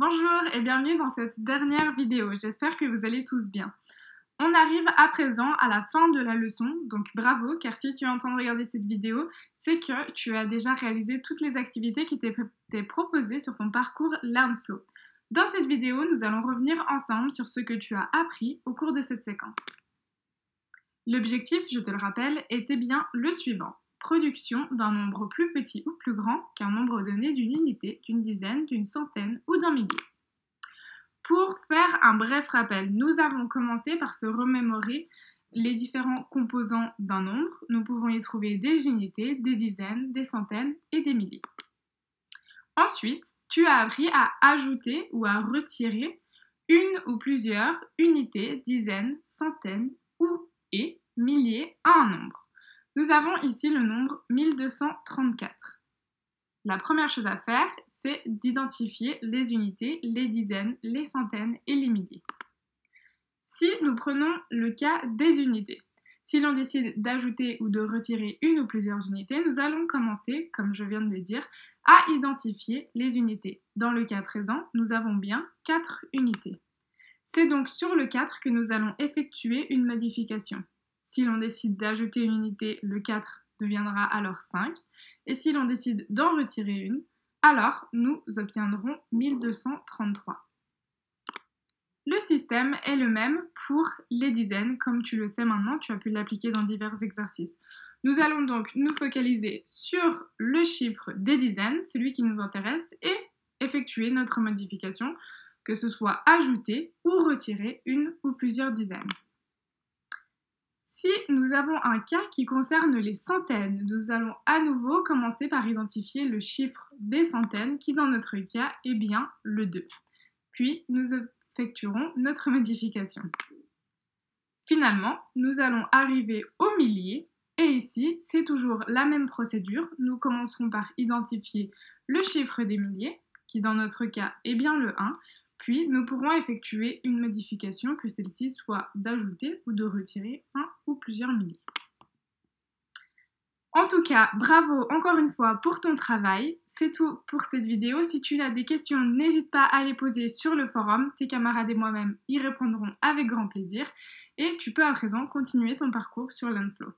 Bonjour et bienvenue dans cette dernière vidéo, j'espère que vous allez tous bien. On arrive à présent à la fin de la leçon, donc bravo, car si tu es en train de regarder cette vidéo, c'est que tu as déjà réalisé toutes les activités qui t'étaient proposées sur ton parcours LearnFlow. Dans cette vidéo, nous allons revenir ensemble sur ce que tu as appris au cours de cette séquence. L'objectif, je te le rappelle, était bien le suivant production d'un nombre plus petit ou plus grand qu'un nombre donné d'une unité, d'une dizaine, d'une centaine ou d'un millier. Pour faire un bref rappel, nous avons commencé par se remémorer les différents composants d'un nombre. Nous pouvons y trouver des unités, des dizaines, des centaines et des milliers. Ensuite, tu as appris à ajouter ou à retirer une ou plusieurs unités, dizaines, centaines ou et milliers à un nombre. Nous avons ici le nombre 1234. La première chose à faire, c'est d'identifier les unités, les dizaines, les centaines et les milliers. Si nous prenons le cas des unités, si l'on décide d'ajouter ou de retirer une ou plusieurs unités, nous allons commencer, comme je viens de le dire, à identifier les unités. Dans le cas présent, nous avons bien 4 unités. C'est donc sur le 4 que nous allons effectuer une modification. Si l'on décide d'ajouter une unité, le 4 deviendra alors 5. Et si l'on décide d'en retirer une, alors nous obtiendrons 1233. Le système est le même pour les dizaines, comme tu le sais maintenant, tu as pu l'appliquer dans divers exercices. Nous allons donc nous focaliser sur le chiffre des dizaines, celui qui nous intéresse, et effectuer notre modification, que ce soit ajouter ou retirer une ou plusieurs dizaines. Si nous avons un cas qui concerne les centaines, nous allons à nouveau commencer par identifier le chiffre des centaines qui dans notre cas est bien le 2. Puis nous effectuerons notre modification. Finalement, nous allons arriver au millier et ici, c'est toujours la même procédure. Nous commencerons par identifier le chiffre des milliers qui dans notre cas est bien le 1 puis, nous pourrons effectuer une modification, que celle-ci soit d'ajouter ou de retirer un ou plusieurs milliers. En tout cas, bravo encore une fois pour ton travail. C'est tout pour cette vidéo. Si tu as des questions, n'hésite pas à les poser sur le forum. Tes camarades et moi-même y répondront avec grand plaisir. Et tu peux à présent continuer ton parcours sur l'Unflow.